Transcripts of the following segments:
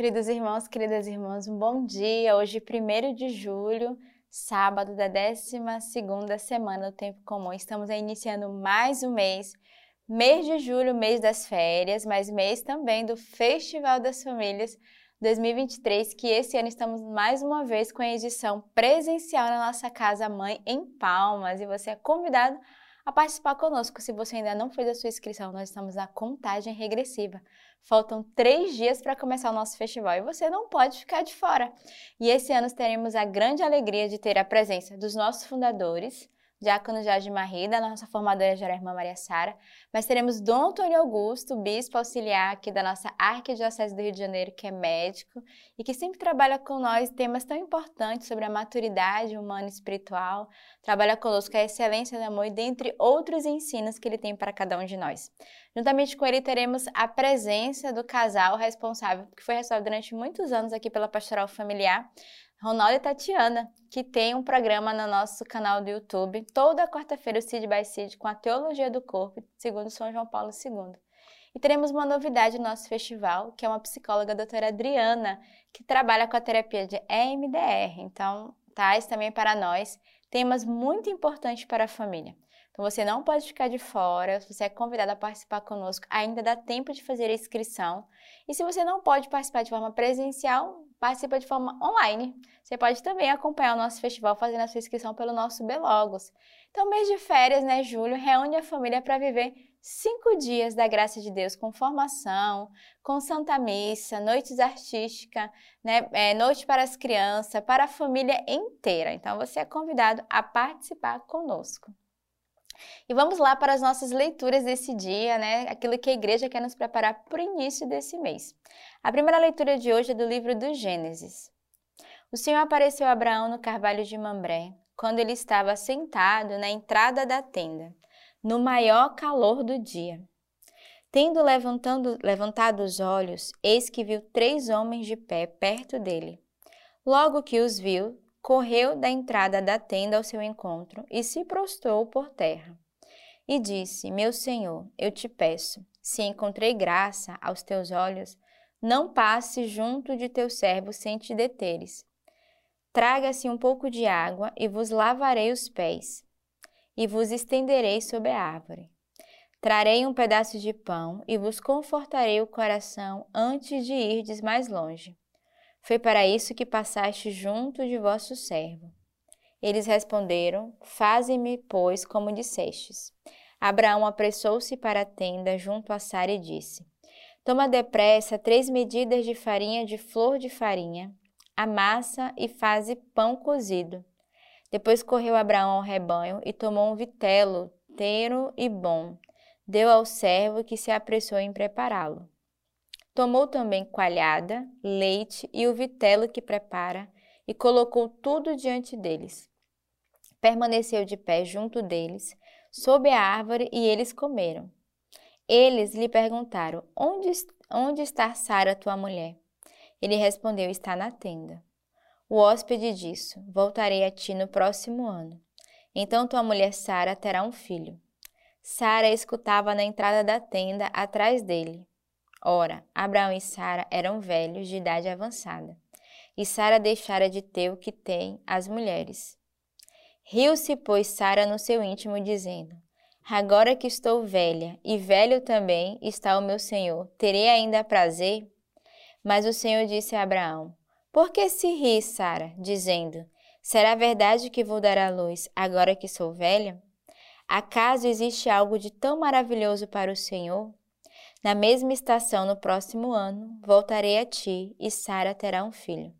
Queridos irmãos, queridas irmãs, um bom dia. Hoje, 1 de julho, sábado da 12 semana do Tempo Comum. Estamos iniciando mais um mês, mês de julho, mês das férias, mas mês também do Festival das Famílias 2023, que esse ano estamos mais uma vez com a edição presencial na nossa casa mãe em Palmas. E você é convidado participar conosco. Se você ainda não fez a sua inscrição, nós estamos na contagem regressiva. Faltam três dias para começar o nosso festival e você não pode ficar de fora. E esse ano teremos a grande alegria de ter a presença dos nossos fundadores, Diácono Jorge Marrida, nossa formadora geral irmã Maria Sara, mas teremos Dom Antônio Augusto, bispo auxiliar aqui da nossa Arquidiocese do Rio de Janeiro, que é médico e que sempre trabalha com nós temas tão importantes sobre a maturidade humana e espiritual, trabalha conosco a excelência do amor e dentre outros ensinos que ele tem para cada um de nós. Juntamente com ele teremos a presença do casal responsável, que foi responsável durante muitos anos aqui pela Pastoral Familiar, Ronaldo e Tatiana, que tem um programa no nosso canal do YouTube, toda quarta-feira o Cid by Cid com a Teologia do Corpo, segundo São João Paulo II. E teremos uma novidade no nosso festival, que é uma psicóloga, a doutora Adriana, que trabalha com a terapia de EMDR. Então, traz também para nós temas muito importantes para a família. Então você não pode ficar de fora, você é convidado a participar conosco, ainda dá tempo de fazer a inscrição. E se você não pode participar de forma presencial, participa de forma online. Você pode também acompanhar o nosso festival fazendo a sua inscrição pelo nosso Belogos. Então, mês de férias, né, julho, reúne a família para viver cinco dias da graça de Deus com formação, com Santa Missa, noites artísticas, né, é, noite para as crianças, para a família inteira. Então, você é convidado a participar conosco. E vamos lá para as nossas leituras desse dia, né? Aquilo que a igreja quer nos preparar para o início desse mês. A primeira leitura de hoje é do livro do Gênesis. O Senhor apareceu a Abraão no carvalho de Mambré, quando ele estava sentado na entrada da tenda, no maior calor do dia. Tendo levantado os olhos, eis que viu três homens de pé perto dele. Logo que os viu, correu da entrada da tenda ao seu encontro e se prostrou por terra. E disse: Meu senhor, eu te peço, se encontrei graça aos teus olhos, não passe junto de teu servo sem te deteres. Traga-se um pouco de água e vos lavarei os pés, e vos estenderei sobre a árvore. Trarei um pedaço de pão e vos confortarei o coração antes de irdes mais longe. Foi para isso que passaste junto de vosso servo. Eles responderam: Faze-me, pois, como dissestes. Abraão apressou-se para a tenda junto a Sara e disse: Toma depressa três medidas de farinha de flor de farinha, amassa e faze pão cozido. Depois correu Abraão ao rebanho e tomou um vitelo, teiro e bom. Deu ao servo que se apressou em prepará-lo. Tomou também coalhada, leite e o vitelo que prepara, e colocou tudo diante deles. Permaneceu de pé junto deles, sob a árvore, e eles comeram. Eles lhe perguntaram: Onde, onde está Sara, tua mulher? Ele respondeu: Está na tenda. O hóspede disse: Voltarei a ti no próximo ano. Então tua mulher Sara terá um filho. Sara escutava na entrada da tenda atrás dele. Ora, Abraão e Sara eram velhos de idade avançada, e Sara deixara de ter o que tem as mulheres. Riu-se, pois, Sara no seu íntimo, dizendo: Agora que estou velha, e velho também está o meu senhor, terei ainda prazer? Mas o Senhor disse a Abraão: Por que se ri, Sara, dizendo: Será verdade que vou dar à luz agora que sou velha? Acaso existe algo de tão maravilhoso para o Senhor? Na mesma estação, no próximo ano, voltarei a ti e Sara terá um filho.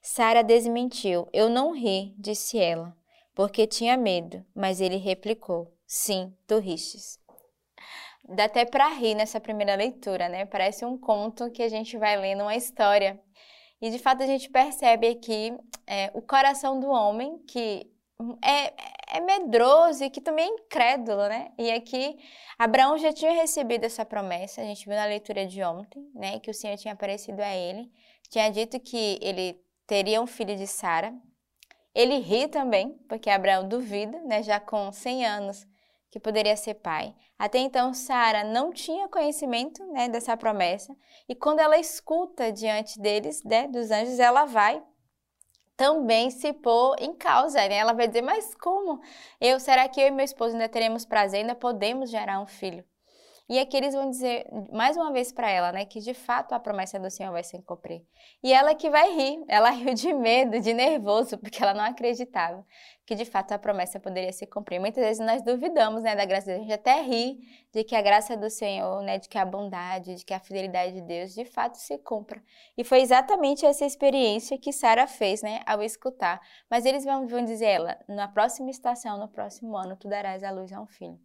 Sara desmentiu. Eu não ri, disse ela, porque tinha medo, mas ele replicou: Sim, tu ristes. Dá até para rir nessa primeira leitura, né? Parece um conto que a gente vai lendo uma história. E de fato a gente percebe aqui é, o coração do homem que é, é medroso e que também é incrédulo, né? E aqui Abraão já tinha recebido essa promessa, a gente viu na leitura de ontem, né? Que o Senhor tinha aparecido a ele, tinha dito que ele teria um filho de Sara. Ele ri também, porque Abraão duvida, né? Já com 100 anos, que poderia ser pai. Até então, Sara não tinha conhecimento né, dessa promessa, e quando ela escuta diante deles, né, dos anjos, ela vai também se pôr em causa, né? Ela vai dizer, mas como? Eu, será que eu e meu esposo ainda teremos prazer, ainda podemos gerar um filho? E aqui eles vão dizer mais uma vez para ela, né, que de fato a promessa do Senhor vai se cumprir. E ela que vai rir, ela riu de medo, de nervoso, porque ela não acreditava que de fato a promessa poderia se cumprir. Muitas vezes nós duvidamos, né, da graça de Deus, a gente até ri de que a graça do Senhor, né, de que a bondade, de que a fidelidade de Deus de fato se cumpra. E foi exatamente essa experiência que Sara fez, né, ao escutar. Mas eles vão, vão dizer ela, na próxima estação, no próximo ano, tu darás a luz a um filho.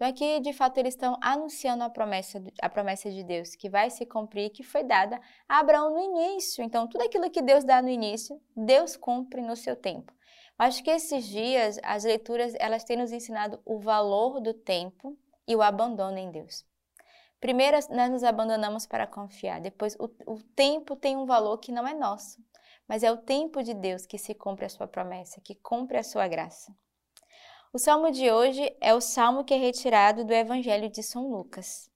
Então aqui, de fato, eles estão anunciando a promessa, a promessa de Deus, que vai se cumprir, que foi dada a Abraão no início. Então, tudo aquilo que Deus dá no início, Deus cumpre no seu tempo. Acho que esses dias, as leituras, elas têm nos ensinado o valor do tempo e o abandono em Deus. Primeiro, nós nos abandonamos para confiar. Depois, o, o tempo tem um valor que não é nosso, mas é o tempo de Deus que se cumpre a sua promessa, que cumpre a sua graça. O salmo de hoje é o salmo que é retirado do Evangelho de São Lucas.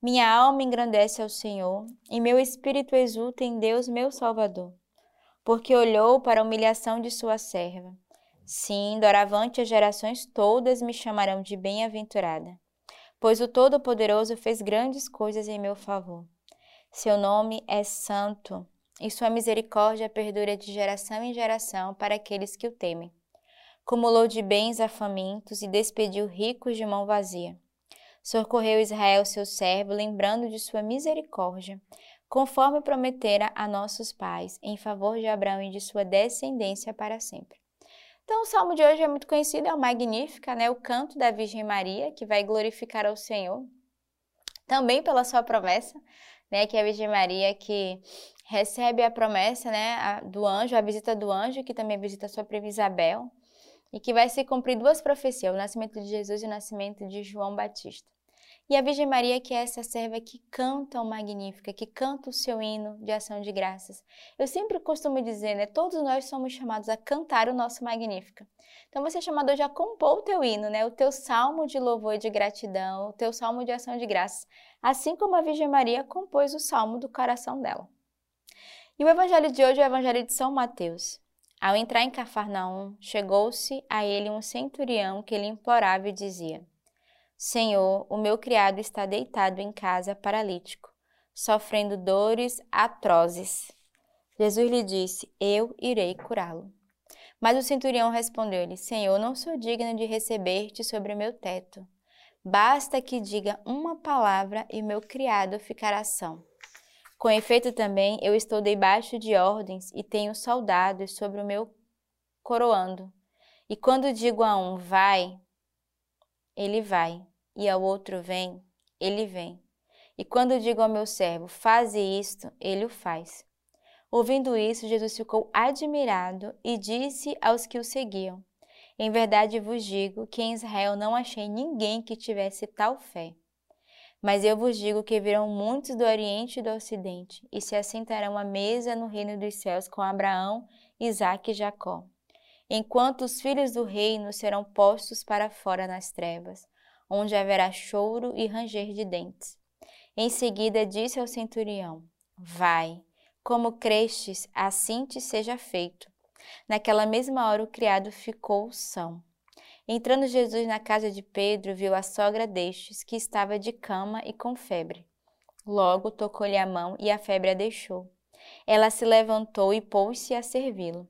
Minha alma engrandece ao Senhor, e meu espírito exulta em Deus, meu Salvador, porque olhou para a humilhação de sua serva. Sim, doravante as gerações todas me chamarão de bem-aventurada, pois o Todo-Poderoso fez grandes coisas em meu favor. Seu nome é santo, e sua misericórdia perdura de geração em geração para aqueles que o temem cumulou de bens a famintos e despediu ricos de mão vazia. Socorreu Israel, seu servo, lembrando de sua misericórdia, conforme prometera a nossos pais, em favor de Abraão e de sua descendência para sempre. Então, o salmo de hoje é muito conhecido, é o Magnífica, né? o canto da Virgem Maria, que vai glorificar ao Senhor, também pela sua promessa, né? que é a Virgem Maria que recebe a promessa né? do anjo, a visita do anjo, que também visita a sua prima Isabel, e que vai se cumprir duas profecias, o nascimento de Jesus e o nascimento de João Batista. E a Virgem Maria, que é essa serva que canta o Magnífica, que canta o seu hino de ação de graças. Eu sempre costumo dizer, né? Todos nós somos chamados a cantar o nosso Magnífica. Então você é chamado a compor o teu hino, né? O teu salmo de louvor e de gratidão, o teu salmo de ação de graças. Assim como a Virgem Maria compôs o salmo do coração dela. E o evangelho de hoje é o evangelho de São Mateus. Ao entrar em Cafarnaum, chegou-se a ele um centurião que lhe implorava e dizia: Senhor, o meu criado está deitado em casa paralítico, sofrendo dores atrozes. Jesus lhe disse: Eu irei curá-lo. Mas o centurião respondeu-lhe: Senhor, não sou digno de receber-te sobre o meu teto. Basta que diga uma palavra e meu criado ficará são. Com efeito também, eu estou debaixo de ordens e tenho soldados sobre o meu coroando. E quando digo a um vai, ele vai, e ao outro vem, ele vem. E quando digo ao meu servo, faze isto, ele o faz. Ouvindo isso, Jesus ficou admirado e disse aos que o seguiam: Em verdade vos digo que em Israel não achei ninguém que tivesse tal fé. Mas eu vos digo que virão muitos do Oriente e do Ocidente, e se assentarão à mesa no reino dos céus com Abraão, Isaque e Jacó. Enquanto os filhos do reino serão postos para fora nas trevas, onde haverá choro e ranger de dentes. Em seguida disse ao centurião: Vai, como crestes, assim te seja feito. Naquela mesma hora o criado ficou são. Entrando Jesus na casa de Pedro, viu a sogra destes, que estava de cama e com febre. Logo tocou-lhe a mão e a febre a deixou. Ela se levantou e pôs-se a servi-lo.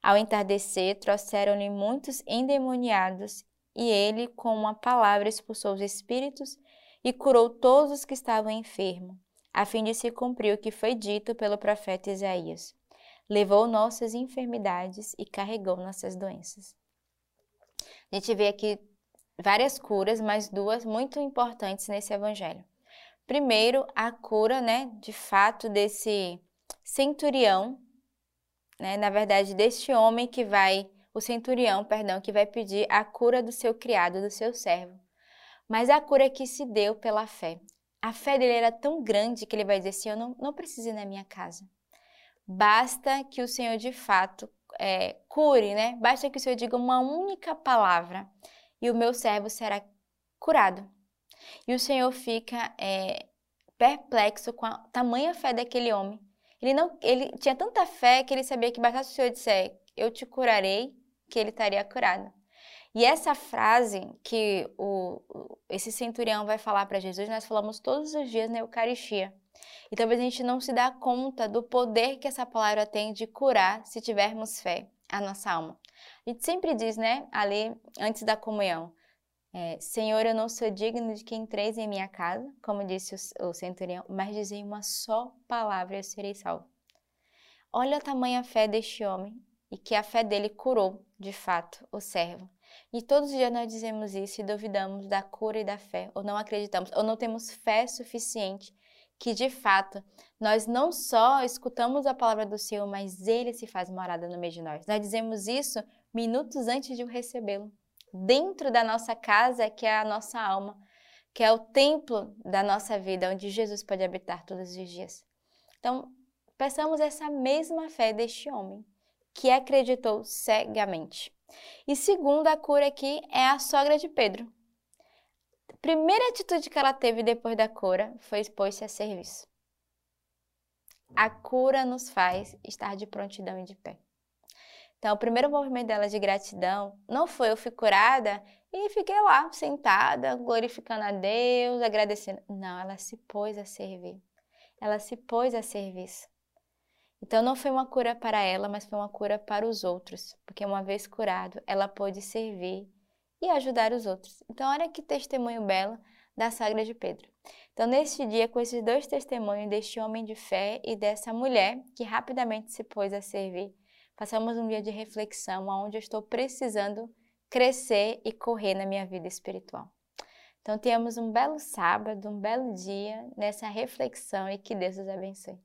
Ao entardecer, trouxeram-lhe muitos endemoniados, e ele, com uma palavra, expulsou os espíritos e curou todos os que estavam enfermos, a fim de se cumprir o que foi dito pelo profeta Isaías. Levou nossas enfermidades e carregou nossas doenças. A gente vê aqui várias curas, mas duas muito importantes nesse evangelho. Primeiro, a cura, né, de fato desse centurião, né, na verdade, deste homem que vai, o centurião, perdão, que vai pedir a cura do seu criado, do seu servo. Mas a cura que se deu pela fé. A fé dele era tão grande que ele vai dizer assim: Eu não, não preciso ir na minha casa. Basta que o Senhor de fato é, cure, né? Basta que o Senhor diga uma única palavra e o meu servo será curado. E o Senhor fica é, perplexo com a tamanha fé daquele homem. Ele não, ele tinha tanta fé que ele sabia que bastasse o Senhor disser, eu te curarei, que ele estaria curado. E essa frase que o, esse centurião vai falar para Jesus, nós falamos todos os dias na Eucaristia. E talvez a gente não se dá conta do poder que essa palavra tem de curar se tivermos fé, a nossa alma. A gente sempre diz, né, ali antes da comunhão, é, Senhor, eu não sou digno de que entreis em minha casa, como disse o, o centurião, mas dizei uma só palavra e eu serei salvo. Olha a tamanha fé deste homem e que a fé dele curou, de fato, o servo. E todos os dias nós dizemos isso e duvidamos da cura e da fé, ou não acreditamos, ou não temos fé suficiente que de fato nós não só escutamos a palavra do Senhor, mas ele se faz morada no meio de nós. Nós dizemos isso minutos antes de o recebê-lo dentro da nossa casa, que é a nossa alma, que é o templo da nossa vida, onde Jesus pode habitar todos os dias. Então, peçamos essa mesma fé deste homem, que acreditou cegamente. E segundo a cura aqui é a sogra de Pedro. Primeira atitude que ela teve depois da cura foi expor-se a serviço. A cura nos faz estar de prontidão e de pé. Então, o primeiro movimento dela de gratidão não foi eu fui curada e fiquei lá sentada, glorificando a Deus, agradecendo. Não, ela se pôs a servir. Ela se pôs a serviço. Então, não foi uma cura para ela, mas foi uma cura para os outros, porque uma vez curado, ela pôde servir e ajudar os outros. Então, olha que testemunho belo da Sagra de Pedro. Então, neste dia, com esses dois testemunhos deste homem de fé e dessa mulher que rapidamente se pôs a servir, Façamos um dia de reflexão onde eu estou precisando crescer e correr na minha vida espiritual. Então, tenhamos um belo sábado, um belo dia nessa reflexão e que Deus os abençoe.